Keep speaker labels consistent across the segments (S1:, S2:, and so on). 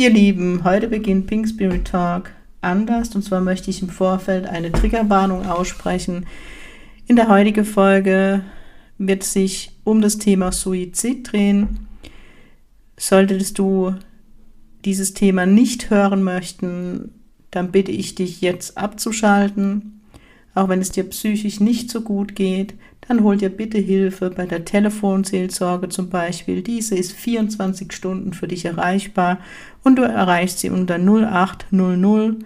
S1: Ihr Lieben, heute beginnt Pink Spirit Talk anders und zwar möchte ich im Vorfeld eine Triggerwarnung aussprechen. In der heutigen Folge wird sich um das Thema Suizid drehen. Solltest du dieses Thema nicht hören möchten, dann bitte ich dich jetzt abzuschalten. Auch wenn es dir psychisch nicht so gut geht, dann hol dir bitte Hilfe bei der Telefonseelsorge zum Beispiel. Diese ist 24 Stunden für dich erreichbar und du erreichst sie unter 0800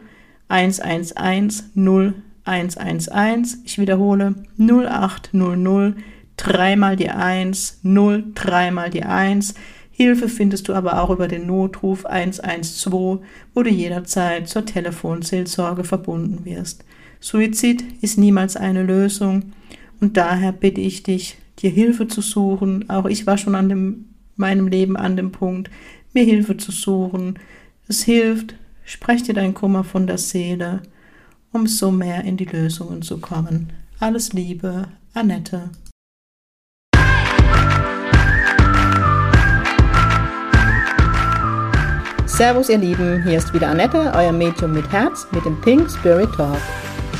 S1: 111 0111. Ich wiederhole 0800 dreimal die 1, 0, dreimal die 1. Hilfe findest du aber auch über den Notruf 112, wo du jederzeit zur Telefonseelsorge verbunden wirst. Suizid ist niemals eine Lösung und daher bitte ich dich, dir Hilfe zu suchen. Auch ich war schon an dem, meinem Leben an dem Punkt, mir Hilfe zu suchen. Es hilft, sprech dir dein Kummer von der Seele, um so mehr in die Lösungen zu kommen. Alles Liebe, Annette. Servus ihr Lieben, hier ist wieder Annette, euer Medium mit Herz mit dem Pink Spirit Talk.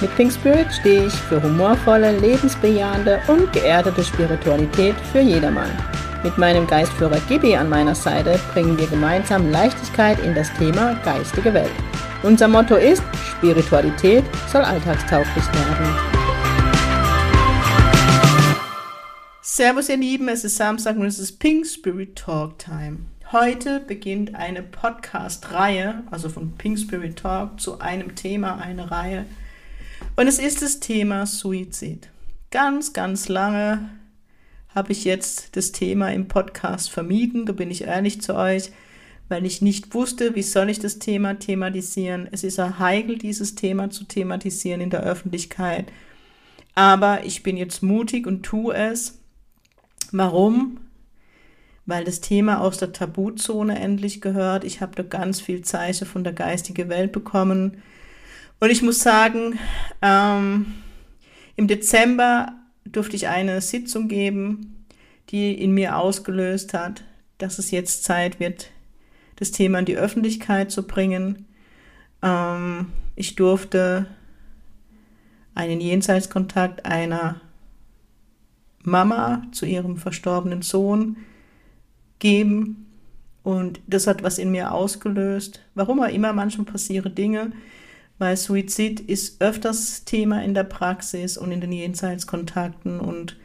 S1: Mit Pink Spirit stehe ich für humorvolle, lebensbejahende und geerdete Spiritualität für jedermann. Mit meinem Geistführer Gibi an meiner Seite bringen wir gemeinsam Leichtigkeit in das Thema geistige Welt. Unser Motto ist, Spiritualität soll alltagstauglich werden. Servus ihr Lieben, es ist Samstag und es ist Pink Spirit Talk Time. Heute beginnt eine Podcast-Reihe, also von Pink Spirit Talk, zu einem Thema, eine Reihe. Und es ist das Thema Suizid. Ganz, ganz lange habe ich jetzt das Thema im Podcast vermieden, da bin ich ehrlich zu euch, weil ich nicht wusste, wie soll ich das Thema thematisieren. Es ist ja heikel, dieses Thema zu thematisieren in der Öffentlichkeit. Aber ich bin jetzt mutig und tue es. Warum? weil das Thema aus der Tabuzone endlich gehört. Ich habe da ganz viel Zeichen von der geistigen Welt bekommen. Und ich muss sagen, ähm, im Dezember durfte ich eine Sitzung geben, die in mir ausgelöst hat, dass es jetzt Zeit wird, das Thema in die Öffentlichkeit zu bringen. Ähm, ich durfte einen Jenseitskontakt einer Mama zu ihrem verstorbenen Sohn geben. Und das hat was in mir ausgelöst. Warum auch immer, manchmal passieren Dinge, weil Suizid ist öfters Thema in der Praxis und in den Jenseitskontakten. Und,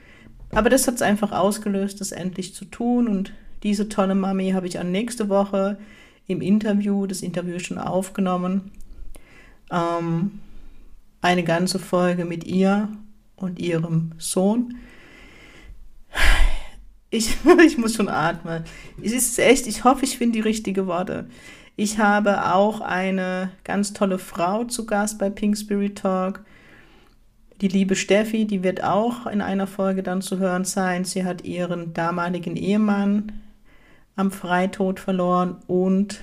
S1: aber das hat es einfach ausgelöst, das endlich zu tun. Und diese tolle Mami habe ich an nächste Woche im Interview, das Interview schon aufgenommen, ähm, eine ganze Folge mit ihr und ihrem Sohn ich, ich muss schon atmen. Es ist echt, ich hoffe, ich finde die richtigen Worte. Ich habe auch eine ganz tolle Frau zu Gast bei Pink Spirit Talk. Die liebe Steffi, die wird auch in einer Folge dann zu hören sein. Sie hat ihren damaligen Ehemann am Freitod verloren und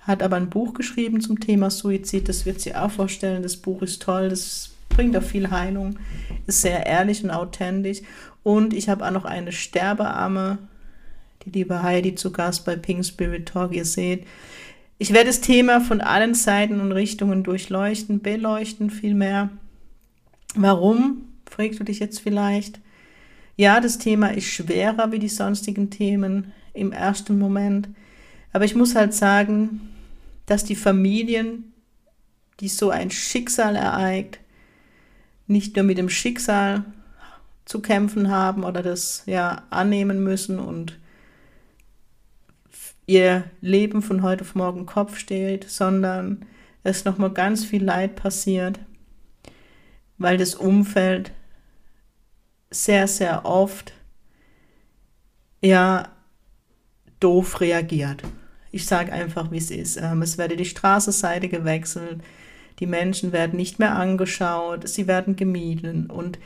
S1: hat aber ein Buch geschrieben zum Thema Suizid. Das wird sie auch vorstellen. Das Buch ist toll, das bringt auch viel Heilung, ist sehr ehrlich und authentisch. Und ich habe auch noch eine Sterbearme, die liebe Heidi zu Gast bei Pink Spirit Talk. Ihr seht, ich werde das Thema von allen Seiten und Richtungen durchleuchten, beleuchten vielmehr. Warum, fragst du dich jetzt vielleicht? Ja, das Thema ist schwerer wie die sonstigen Themen im ersten Moment. Aber ich muss halt sagen, dass die Familien, die so ein Schicksal ereigt, nicht nur mit dem Schicksal zu kämpfen haben oder das ja annehmen müssen und ihr Leben von heute auf morgen Kopf steht, sondern es nochmal ganz viel Leid passiert, weil das Umfeld sehr, sehr oft ja doof reagiert. Ich sage einfach, wie es ist. Ähm, es werde die Straßenseite gewechselt, die Menschen werden nicht mehr angeschaut, sie werden gemieden und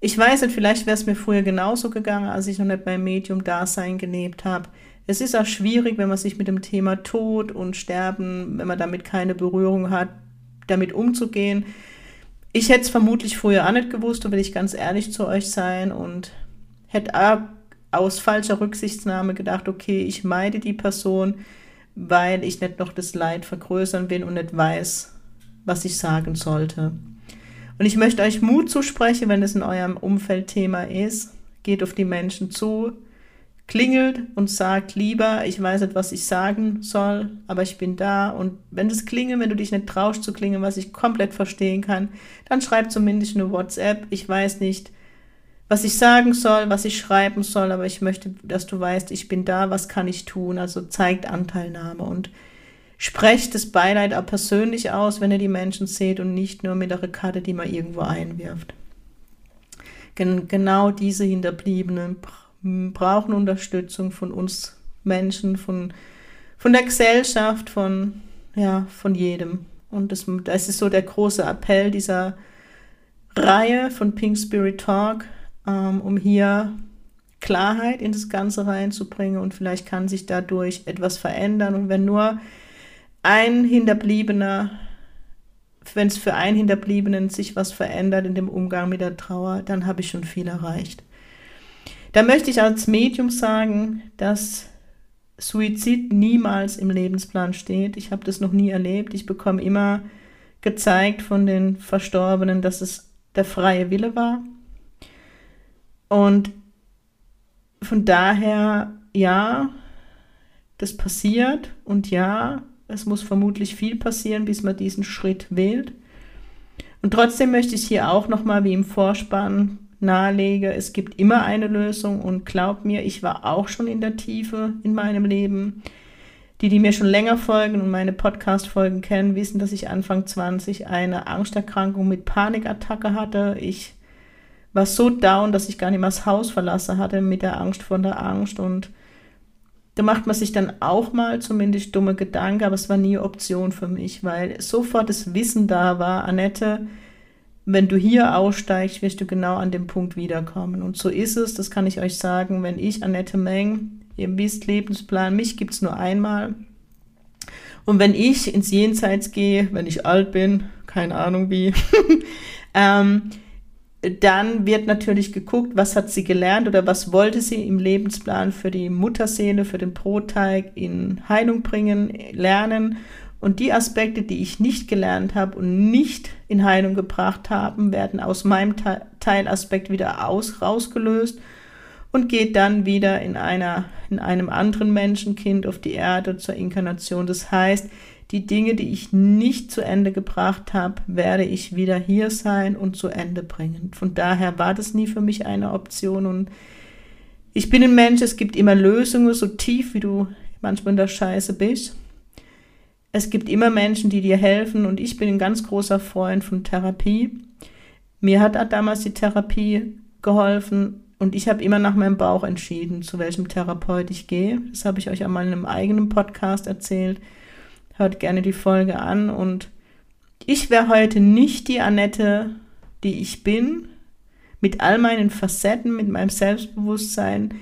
S1: ich weiß nicht, vielleicht wäre es mir früher genauso gegangen, als ich noch nicht beim Medium-Dasein gelebt habe. Es ist auch schwierig, wenn man sich mit dem Thema Tod und Sterben, wenn man damit keine Berührung hat, damit umzugehen. Ich hätte es vermutlich früher auch nicht gewusst, da will ich ganz ehrlich zu euch sein und hätte auch aus falscher Rücksichtnahme gedacht, okay, ich meide die Person, weil ich nicht noch das Leid vergrößern will und nicht weiß, was ich sagen sollte. Und ich möchte euch Mut zusprechen, wenn es in eurem Umfeld Thema ist. Geht auf die Menschen zu, klingelt und sagt lieber, ich weiß nicht, was ich sagen soll, aber ich bin da. Und wenn das klingelt, wenn du dich nicht traust zu klingeln, was ich komplett verstehen kann, dann schreib zumindest eine WhatsApp. Ich weiß nicht, was ich sagen soll, was ich schreiben soll, aber ich möchte, dass du weißt, ich bin da, was kann ich tun? Also zeigt Anteilnahme und sprecht das Beileid auch persönlich aus, wenn ihr die Menschen seht und nicht nur mit einer Karte, die man irgendwo einwirft. Gen genau diese Hinterbliebenen brauchen Unterstützung von uns Menschen, von, von der Gesellschaft, von, ja, von jedem. Und das, das ist so der große Appell dieser Reihe von Pink Spirit Talk, ähm, um hier Klarheit in das Ganze reinzubringen und vielleicht kann sich dadurch etwas verändern. Und wenn nur ein Hinterbliebener, wenn es für einen Hinterbliebenen sich was verändert in dem Umgang mit der Trauer, dann habe ich schon viel erreicht. Da möchte ich als Medium sagen, dass Suizid niemals im Lebensplan steht. Ich habe das noch nie erlebt. Ich bekomme immer gezeigt von den Verstorbenen, dass es der freie Wille war. Und von daher, ja, das passiert und ja, es muss vermutlich viel passieren, bis man diesen Schritt wählt. Und trotzdem möchte ich hier auch nochmal wie im Vorspann nahelege, es gibt immer eine Lösung und glaub mir, ich war auch schon in der Tiefe in meinem Leben. Die, die mir schon länger folgen und meine Podcast-Folgen kennen, wissen, dass ich Anfang 20 eine Angsterkrankung mit Panikattacke hatte. Ich war so down, dass ich gar nicht mehr das Haus verlassen hatte mit der Angst vor der Angst und da macht man sich dann auch mal zumindest dumme Gedanken, aber es war nie Option für mich, weil sofort das Wissen da war, Annette, wenn du hier aussteigst, wirst du genau an dem Punkt wiederkommen. Und so ist es, das kann ich euch sagen, wenn ich, Annette Meng, ihr wisst, Lebensplan, mich gibt es nur einmal. Und wenn ich ins Jenseits gehe, wenn ich alt bin, keine Ahnung wie, ähm, dann wird natürlich geguckt, was hat sie gelernt oder was wollte sie im Lebensplan für die Mutterseele, für den Brotteig in Heilung bringen, lernen. Und die Aspekte, die ich nicht gelernt habe und nicht in Heilung gebracht haben, werden aus meinem Teilaspekt wieder aus, rausgelöst und geht dann wieder in, einer, in einem anderen Menschenkind auf die Erde zur Inkarnation. Das heißt, die Dinge, die ich nicht zu Ende gebracht habe, werde ich wieder hier sein und zu Ende bringen. Von daher war das nie für mich eine Option und ich bin ein Mensch, es gibt immer Lösungen, so tief wie du manchmal in der Scheiße bist es gibt immer Menschen, die dir helfen und ich bin ein ganz großer Freund von Therapie. Mir hat damals die Therapie geholfen und ich habe immer nach meinem Bauch entschieden, zu welchem Therapeut ich gehe. Das habe ich euch einmal in einem eigenen Podcast erzählt. Hört gerne die Folge an und ich wäre heute nicht die Annette, die ich bin, mit all meinen Facetten, mit meinem Selbstbewusstsein,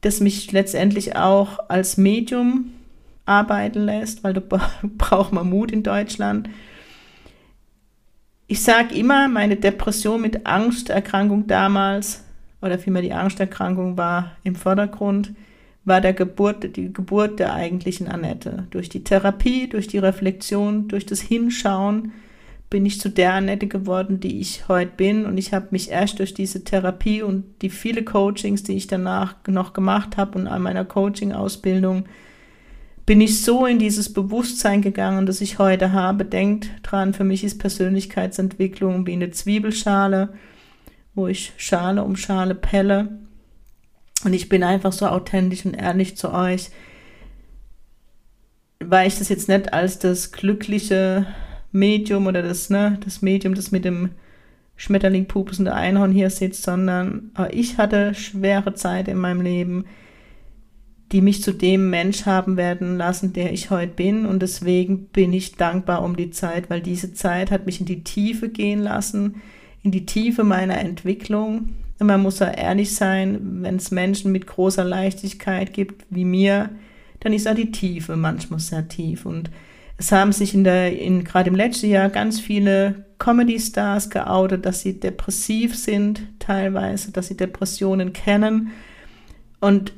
S1: das mich letztendlich auch als Medium arbeiten lässt, weil da braucht man Mut in Deutschland. Ich sage immer, meine Depression mit Angsterkrankung damals, oder vielmehr die Angsterkrankung war im Vordergrund, war der Geburt, die Geburt der eigentlichen Annette. Durch die Therapie, durch die Reflexion, durch das Hinschauen bin ich zu der Annette geworden, die ich heute bin. Und ich habe mich erst durch diese Therapie und die viele Coachings, die ich danach noch gemacht habe und an meiner Coaching-Ausbildung bin ich so in dieses Bewusstsein gegangen, das ich heute habe. Denkt dran, für mich ist Persönlichkeitsentwicklung wie eine Zwiebelschale, wo ich Schale um Schale pelle. Und ich bin einfach so authentisch und ehrlich zu euch, weil ich das jetzt nicht als das glückliche Medium oder das, ne, das Medium, das mit dem Schmetterling pupsende Einhorn hier sitzt, sondern ich hatte schwere Zeit in meinem Leben die mich zu dem Mensch haben werden lassen, der ich heute bin. Und deswegen bin ich dankbar um die Zeit, weil diese Zeit hat mich in die Tiefe gehen lassen, in die Tiefe meiner Entwicklung. Und man muss ja ehrlich sein, wenn es Menschen mit großer Leichtigkeit gibt, wie mir, dann ist auch die Tiefe manchmal sehr tief. Und es haben sich in der, in, gerade im letzten Jahr ganz viele Comedy-Stars geoutet, dass sie depressiv sind, teilweise, dass sie Depressionen kennen. Und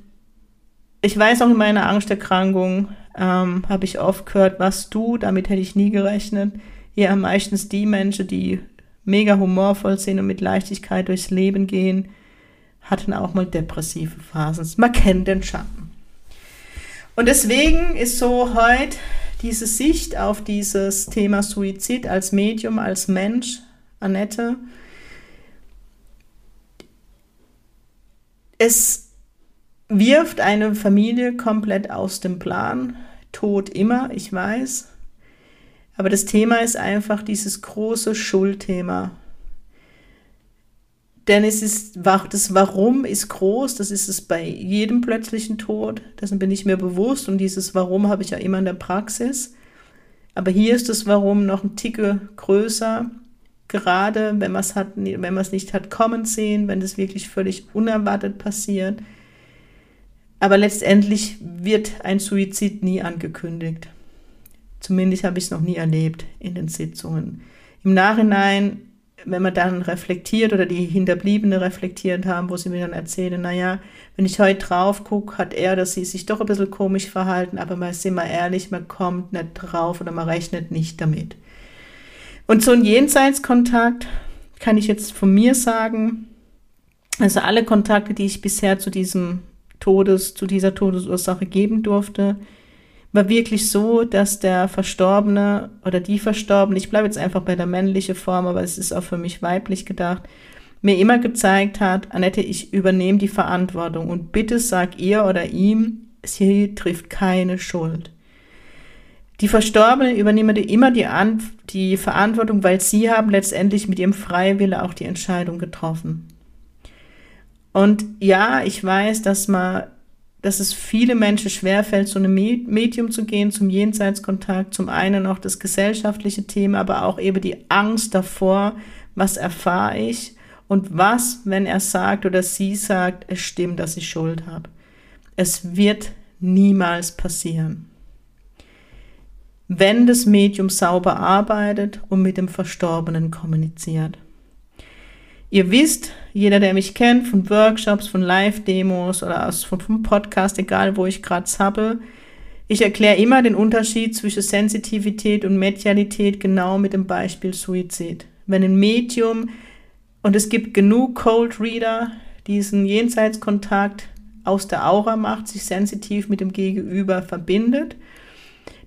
S1: ich weiß auch in meiner Angsterkrankung, ähm, habe ich oft gehört, was du, damit hätte ich nie gerechnet. Eher meistens die Menschen, die mega humorvoll sind und mit Leichtigkeit durchs Leben gehen, hatten auch mal depressive Phasen. Man kennt den Schatten. Und deswegen ist so heute diese Sicht auf dieses Thema Suizid als Medium, als Mensch, Annette, es wirft eine Familie komplett aus dem Plan. Tod immer, ich weiß. Aber das Thema ist einfach dieses große Schuldthema. Denn es ist, das Warum ist groß, das ist es bei jedem plötzlichen Tod. Dessen bin ich mir bewusst und dieses Warum habe ich ja immer in der Praxis. Aber hier ist das Warum noch ein Ticke größer, gerade wenn man es nicht hat kommen sehen, wenn es wirklich völlig unerwartet passiert. Aber letztendlich wird ein Suizid nie angekündigt. Zumindest habe ich es noch nie erlebt in den Sitzungen. Im Nachhinein wenn man dann reflektiert oder die Hinterbliebene reflektiert haben, wo sie mir dann erzählen, naja, wenn ich heute drauf gucke, hat er oder sie sich doch ein bisschen komisch verhalten, aber mal sind wir ehrlich, man kommt nicht drauf oder man rechnet nicht damit. Und so ein Jenseitskontakt kann ich jetzt von mir sagen, also alle Kontakte, die ich bisher zu diesem Todes, zu dieser Todesursache geben durfte, war wirklich so, dass der Verstorbene oder die Verstorbene, ich bleibe jetzt einfach bei der männlichen Form, aber es ist auch für mich weiblich gedacht, mir immer gezeigt hat, Annette, ich übernehme die Verantwortung und bitte sag ihr oder ihm, sie trifft keine Schuld. Die Verstorbene übernehmen immer die, An die Verantwortung, weil sie haben letztendlich mit ihrem Freiwille auch die Entscheidung getroffen. Und ja, ich weiß, dass man dass es viele Menschen schwerfällt, so einem Medium zu gehen, zum Jenseitskontakt. Zum einen auch das gesellschaftliche Thema, aber auch eben die Angst davor, was erfahre ich und was, wenn er sagt oder sie sagt, es stimmt, dass ich Schuld habe. Es wird niemals passieren. Wenn das Medium sauber arbeitet und mit dem Verstorbenen kommuniziert. Ihr wisst, jeder, der mich kennt, von Workshops, von Live-Demos oder aus, von, vom Podcast, egal wo ich gerade zappel, ich erkläre immer den Unterschied zwischen Sensitivität und Medialität genau mit dem Beispiel Suizid. Wenn ein Medium, und es gibt genug Cold Reader, diesen Jenseitskontakt aus der Aura macht, sich sensitiv mit dem Gegenüber verbindet,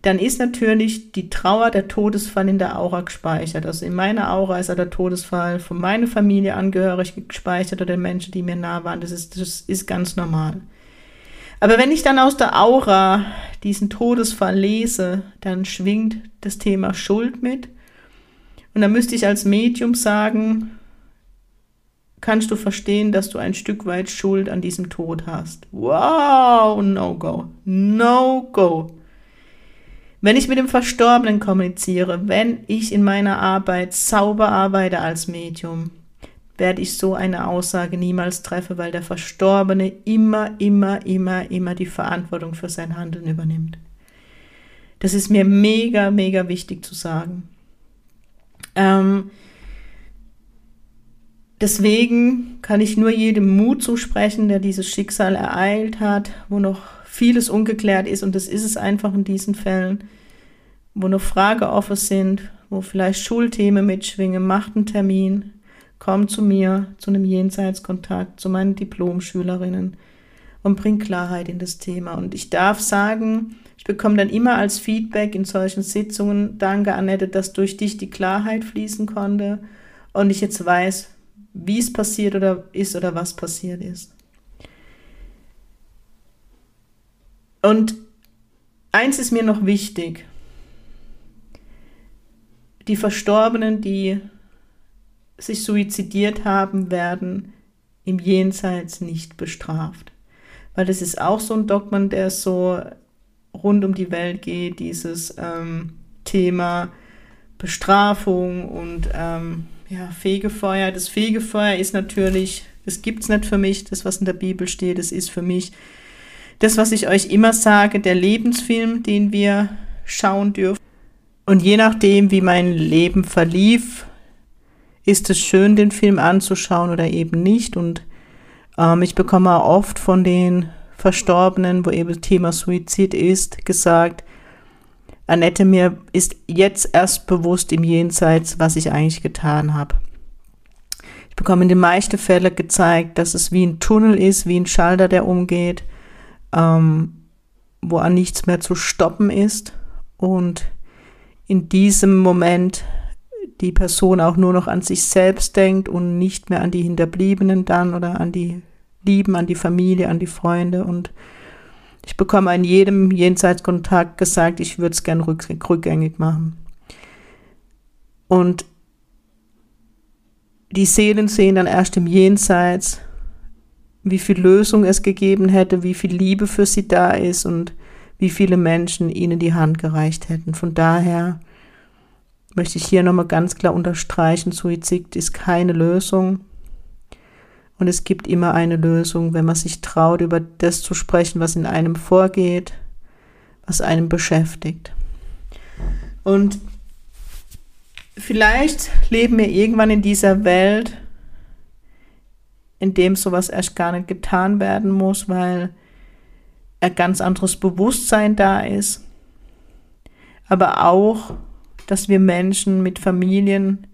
S1: dann ist natürlich die Trauer, der Todesfall in der Aura gespeichert. Also in meiner Aura ist der Todesfall von meiner Familie angehörig gespeichert oder der Menschen, die mir nah waren. Das ist, das ist ganz normal. Aber wenn ich dann aus der Aura diesen Todesfall lese, dann schwingt das Thema Schuld mit. Und dann müsste ich als Medium sagen, kannst du verstehen, dass du ein Stück weit Schuld an diesem Tod hast. Wow, no go. No go. Wenn ich mit dem Verstorbenen kommuniziere, wenn ich in meiner Arbeit sauber arbeite als Medium, werde ich so eine Aussage niemals treffen, weil der Verstorbene immer, immer, immer, immer die Verantwortung für sein Handeln übernimmt. Das ist mir mega, mega wichtig zu sagen. Ähm, deswegen kann ich nur jedem Mut zusprechen, der dieses Schicksal ereilt hat, wo noch vieles ungeklärt ist und das ist es einfach in diesen Fällen wo noch Frage offen sind, wo vielleicht Schulthemen mitschwingen, macht einen Termin, komm zu mir, zu einem Jenseitskontakt, zu meinen Diplomschülerinnen und bring Klarheit in das Thema. Und ich darf sagen, ich bekomme dann immer als Feedback in solchen Sitzungen, danke Annette, dass durch dich die Klarheit fließen konnte und ich jetzt weiß, wie es passiert oder ist oder was passiert ist. Und eins ist mir noch wichtig die Verstorbenen, die sich suizidiert haben, werden im Jenseits nicht bestraft. Weil das ist auch so ein Dogma, der so rund um die Welt geht, dieses ähm, Thema Bestrafung und ähm, ja, Fegefeuer. Das Fegefeuer ist natürlich, das gibt es nicht für mich, das, was in der Bibel steht, das ist für mich das, was ich euch immer sage, der Lebensfilm, den wir schauen dürfen. Und je nachdem, wie mein Leben verlief, ist es schön, den Film anzuschauen oder eben nicht. Und ähm, ich bekomme oft von den Verstorbenen, wo eben Thema Suizid ist, gesagt, Annette, mir ist jetzt erst bewusst im Jenseits, was ich eigentlich getan habe. Ich bekomme in den meisten Fällen gezeigt, dass es wie ein Tunnel ist, wie ein Schalter, der umgeht, ähm, wo an nichts mehr zu stoppen ist. Und in diesem Moment die Person auch nur noch an sich selbst denkt und nicht mehr an die Hinterbliebenen dann oder an die Lieben, an die Familie, an die Freunde. Und ich bekomme an jedem Jenseitskontakt gesagt, ich würde es gern rück rückgängig machen. Und die Seelen sehen dann erst im Jenseits, wie viel Lösung es gegeben hätte, wie viel Liebe für sie da ist und wie viele Menschen ihnen die Hand gereicht hätten. Von daher möchte ich hier nochmal ganz klar unterstreichen, Suizid ist keine Lösung. Und es gibt immer eine Lösung, wenn man sich traut, über das zu sprechen, was in einem vorgeht, was einem beschäftigt. Und vielleicht leben wir irgendwann in dieser Welt, in dem sowas erst gar nicht getan werden muss, weil ein ganz anderes Bewusstsein da ist. Aber auch, dass wir Menschen mit Familien,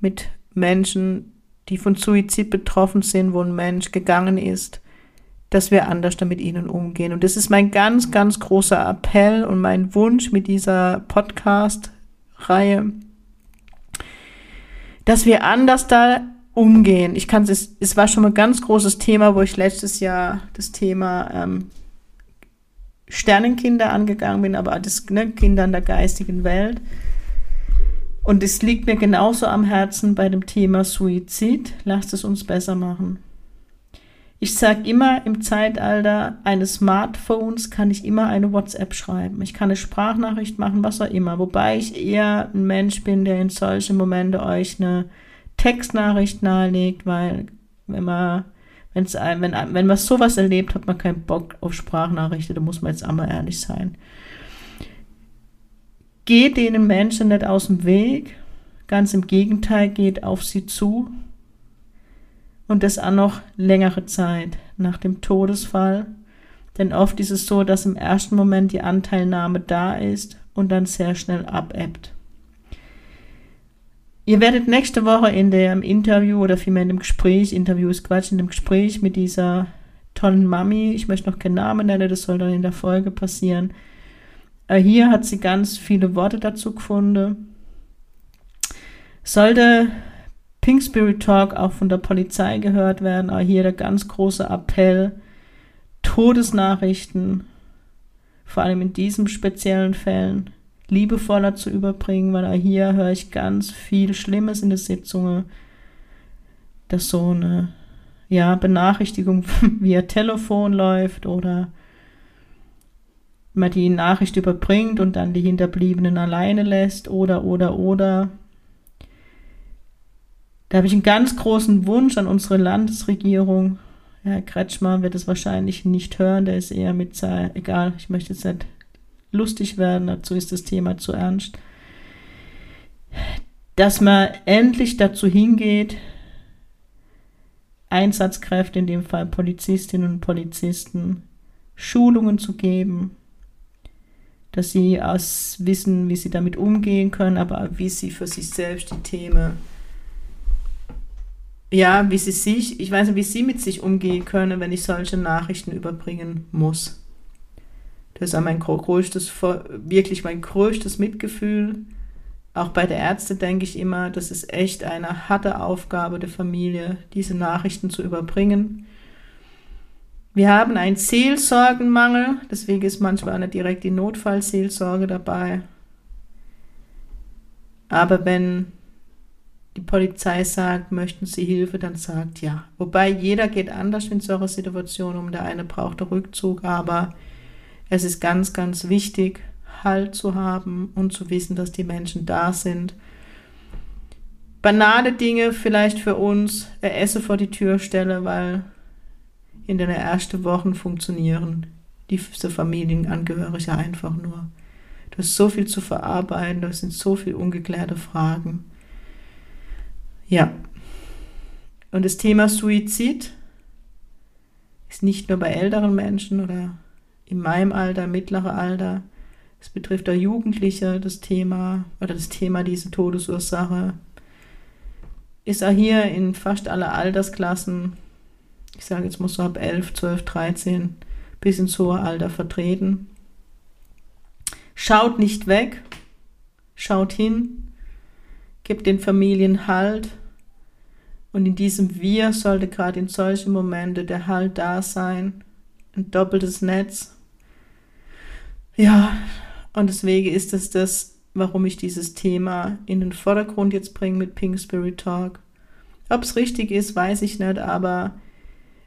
S1: mit Menschen, die von Suizid betroffen sind, wo ein Mensch gegangen ist, dass wir anders damit ihnen umgehen. Und das ist mein ganz, ganz großer Appell und mein Wunsch mit dieser Podcast-Reihe, dass wir anders da umgehen. Ich kann es, es war schon mal ein ganz großes Thema, wo ich letztes Jahr das Thema ähm, Sternenkinder angegangen bin, aber das ne, Kinder in der geistigen Welt. Und es liegt mir genauso am Herzen bei dem Thema Suizid. Lasst es uns besser machen. Ich sage immer, im Zeitalter eines Smartphones kann ich immer eine WhatsApp schreiben. Ich kann eine Sprachnachricht machen, was auch immer. Wobei ich eher ein Mensch bin, der in solchen Momenten euch eine Textnachricht nahelegt, weil wenn man, wenn's, wenn, wenn man sowas erlebt, hat man keinen Bock auf Sprachnachrichten. Da muss man jetzt einmal ehrlich sein. Geht denen Menschen nicht aus dem Weg, ganz im Gegenteil, geht auf sie zu. Und das auch noch längere Zeit nach dem Todesfall. Denn oft ist es so, dass im ersten Moment die Anteilnahme da ist und dann sehr schnell abebbt. Ihr werdet nächste Woche in dem Interview oder vielmehr in dem Gespräch, Interview ist Quatsch, in dem Gespräch mit dieser tollen Mami, ich möchte noch keinen Namen nennen, das soll dann in der Folge passieren, äh, hier hat sie ganz viele Worte dazu gefunden. Sollte Pink Spirit Talk auch von der Polizei gehört werden, auch hier der ganz große Appell, Todesnachrichten, vor allem in diesen speziellen Fällen, liebevoller zu überbringen, weil hier höre ich ganz viel Schlimmes in den Sitzungen, dass so eine ja, Benachrichtigung via Telefon läuft oder man die Nachricht überbringt und dann die Hinterbliebenen alleine lässt oder, oder, oder. Da habe ich einen ganz großen Wunsch an unsere Landesregierung. Herr Kretschmer wird es wahrscheinlich nicht hören, der ist eher mit, egal, ich möchte jetzt nicht lustig werden, dazu ist das Thema zu ernst. Dass man endlich dazu hingeht, Einsatzkräfte, in dem Fall Polizistinnen und Polizisten, Schulungen zu geben, dass sie aus wissen, wie sie damit umgehen können, aber wie sie für sich selbst die Themen, ja, wie sie sich, ich weiß nicht, wie sie mit sich umgehen können, wenn ich solche Nachrichten überbringen muss. Das ist auch mein größtes, wirklich mein größtes Mitgefühl. Auch bei der Ärzte denke ich immer, das ist echt eine harte Aufgabe der Familie, diese Nachrichten zu überbringen. Wir haben einen Seelsorgenmangel, deswegen ist manchmal eine direkt die Notfallseelsorge dabei. Aber wenn die Polizei sagt, möchten Sie Hilfe, dann sagt ja. Wobei jeder geht anders in solcher Situation um. Der eine braucht Rückzug, aber es ist ganz, ganz wichtig, Halt zu haben und zu wissen, dass die Menschen da sind. Banale Dinge vielleicht für uns, Esse vor die Tür stelle, weil in den ersten Wochen funktionieren diese Familienangehörige einfach nur. Du hast so viel zu verarbeiten, da sind so viele ungeklärte Fragen. Ja. Und das Thema Suizid Ist nicht nur bei älteren Menschen oder in meinem Alter, mittlere Alter. Es betrifft auch Jugendliche, das Thema oder das Thema diese Todesursache. Ist auch hier in fast alle Altersklassen, ich sage jetzt muss so ab 11, 12, 13 bis ins hohe Alter vertreten. Schaut nicht weg, schaut hin, gebt den Familien Halt. Und in diesem Wir sollte gerade in solchen Momente der Halt da sein. Ein doppeltes Netz. Ja, und deswegen ist es das, warum ich dieses Thema in den Vordergrund jetzt bringe mit Pink Spirit Talk. Ob es richtig ist, weiß ich nicht, aber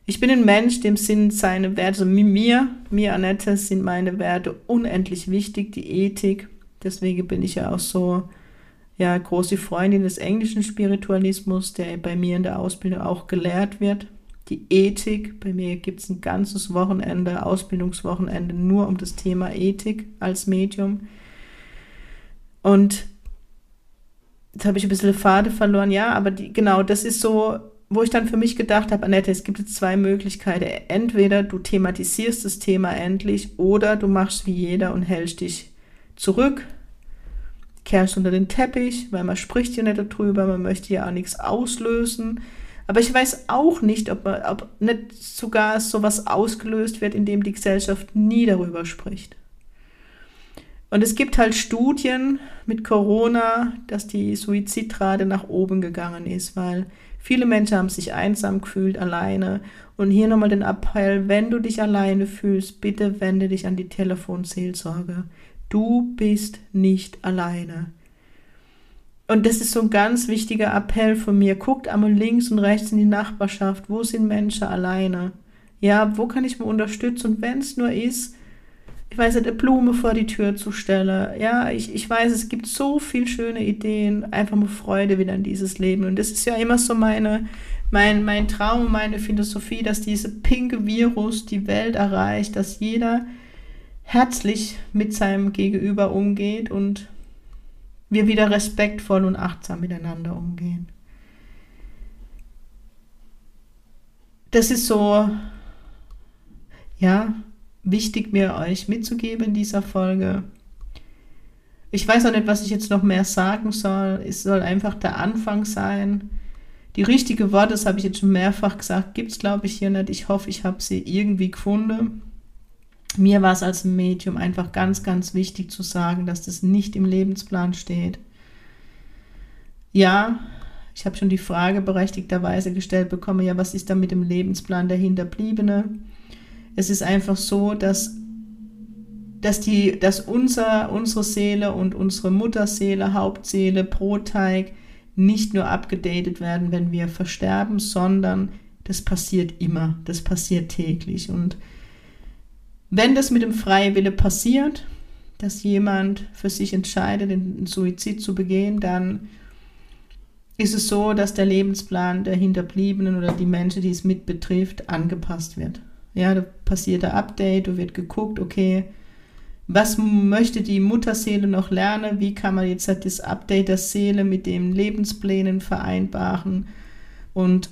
S1: ich bin ein Mensch, dem sind seine Werte, also mir, mir, Annette, sind meine Werte unendlich wichtig, die Ethik. Deswegen bin ich ja auch so, ja, große Freundin des englischen Spiritualismus, der bei mir in der Ausbildung auch gelehrt wird. Die Ethik, bei mir gibt es ein ganzes Wochenende, Ausbildungswochenende nur um das Thema Ethik als Medium. Und jetzt habe ich ein bisschen Pfade verloren, ja, aber die, genau, das ist so wo ich dann für mich gedacht habe, Annette, es gibt jetzt zwei Möglichkeiten. Entweder du thematisierst das Thema endlich oder du machst wie jeder und hältst dich zurück, kehrst unter den Teppich, weil man spricht ja nicht darüber, man möchte ja auch nichts auslösen. Aber ich weiß auch nicht, ob, ob nicht sogar sowas ausgelöst wird, indem die Gesellschaft nie darüber spricht. Und es gibt halt Studien mit Corona, dass die Suizidrate nach oben gegangen ist, weil Viele Menschen haben sich einsam gefühlt, alleine. Und hier nochmal den Appell, wenn du dich alleine fühlst, bitte wende dich an die Telefonseelsorge. Du bist nicht alleine. Und das ist so ein ganz wichtiger Appell von mir. Guckt einmal links und rechts in die Nachbarschaft. Wo sind Menschen alleine? Ja, wo kann ich mir unterstützen? Und wenn es nur ist, ich weiß nicht, eine Blume vor die Tür zu stellen. Ja, ich, ich weiß, es gibt so viele schöne Ideen, einfach mal Freude wieder in dieses Leben. Und das ist ja immer so meine, mein, mein Traum, meine Philosophie, dass diese pinke Virus die Welt erreicht, dass jeder herzlich mit seinem Gegenüber umgeht und wir wieder respektvoll und achtsam miteinander umgehen. Das ist so, ja, wichtig, mir euch mitzugeben in dieser Folge. Ich weiß auch nicht, was ich jetzt noch mehr sagen soll. Es soll einfach der Anfang sein. Die richtige Worte, das habe ich jetzt schon mehrfach gesagt, gibt es, glaube ich, hier nicht. Ich hoffe, ich habe sie irgendwie gefunden. Mir war es als Medium einfach ganz, ganz wichtig zu sagen, dass das nicht im Lebensplan steht. Ja, ich habe schon die Frage berechtigterweise gestellt bekommen, ja, was ist da mit dem Lebensplan der Hinterbliebene? Es ist einfach so, dass, dass, die, dass unser, unsere Seele und unsere Mutterseele, Hauptseele, Brotteig nicht nur abgedatet werden, wenn wir versterben, sondern das passiert immer, das passiert täglich. Und wenn das mit dem Freiwille passiert, dass jemand für sich entscheidet, den Suizid zu begehen, dann ist es so, dass der Lebensplan der Hinterbliebenen oder die Menschen, die es mit betrifft, angepasst wird. Ja, da passiert ein Update, da wird geguckt, okay, was möchte die Mutterseele noch lernen? Wie kann man jetzt das Update der Seele mit den Lebensplänen vereinbaren? Und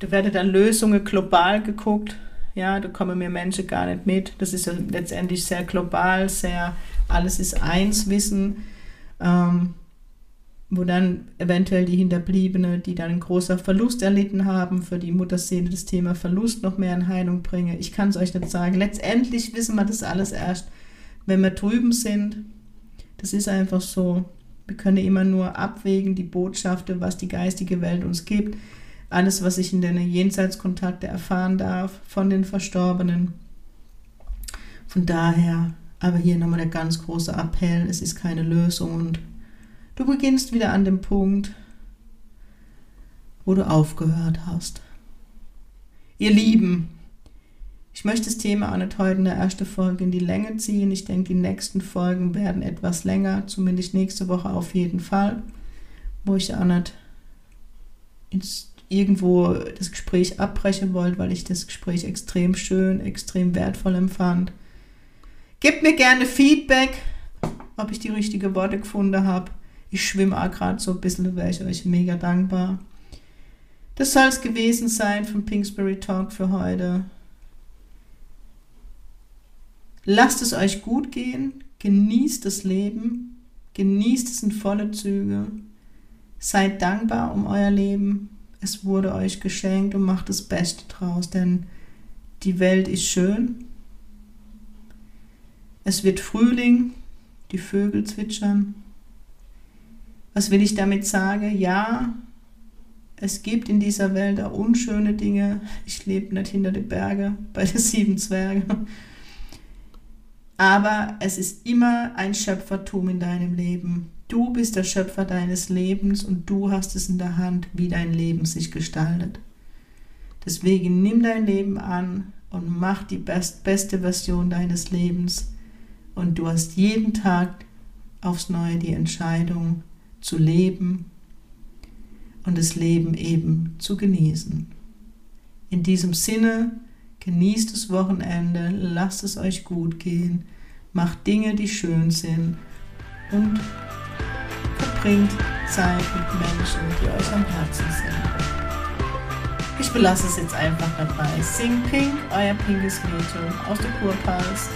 S1: da werden dann Lösungen global geguckt. Ja, da kommen mir Menschen gar nicht mit. Das ist ja letztendlich sehr global, sehr alles ist eins Wissen. Ähm, wo dann eventuell die Hinterbliebene, die dann einen großen Verlust erlitten haben, für die Mutterseele das Thema Verlust noch mehr in Heilung bringe. Ich kann es euch nicht sagen. Letztendlich wissen wir das alles erst, wenn wir drüben sind. Das ist einfach so. Wir können immer nur abwägen die Botschaften, was die geistige Welt uns gibt. Alles, was ich in den Jenseitskontakte erfahren darf von den Verstorbenen. Von daher, aber hier nochmal der ganz große Appell, es ist keine Lösung und Du beginnst wieder an dem Punkt, wo du aufgehört hast. Ihr Lieben, ich möchte das Thema auch nicht heute in der ersten Folge in die Länge ziehen. Ich denke, die nächsten Folgen werden etwas länger, zumindest nächste Woche auf jeden Fall, wo ich auch nicht ins, irgendwo das Gespräch abbrechen wollte, weil ich das Gespräch extrem schön, extrem wertvoll empfand. Gebt mir gerne Feedback, ob ich die richtigen Worte gefunden habe. Ich schwimme auch gerade so ein bisschen, wäre ich euch mega dankbar. Das soll es gewesen sein vom Pinksbury Talk für heute. Lasst es euch gut gehen, genießt das Leben, genießt es in volle Züge, seid dankbar um euer Leben, es wurde euch geschenkt und macht das Beste draus, denn die Welt ist schön. Es wird Frühling, die Vögel zwitschern. Was will ich damit sagen? Ja, es gibt in dieser Welt auch unschöne Dinge. Ich lebe nicht hinter den Bergen bei den sieben Zwergen. Aber es ist immer ein Schöpfertum in deinem Leben. Du bist der Schöpfer deines Lebens und du hast es in der Hand, wie dein Leben sich gestaltet. Deswegen nimm dein Leben an und mach die best, beste Version deines Lebens. Und du hast jeden Tag aufs Neue die Entscheidung zu leben und das Leben eben zu genießen. In diesem Sinne, genießt das Wochenende, lasst es euch gut gehen, macht Dinge, die schön sind und verbringt Zeit mit Menschen, die euch am Herzen sind. Ich belasse es jetzt einfach dabei. Sing Pink, euer pinkes Mädchen aus der Kurpalst.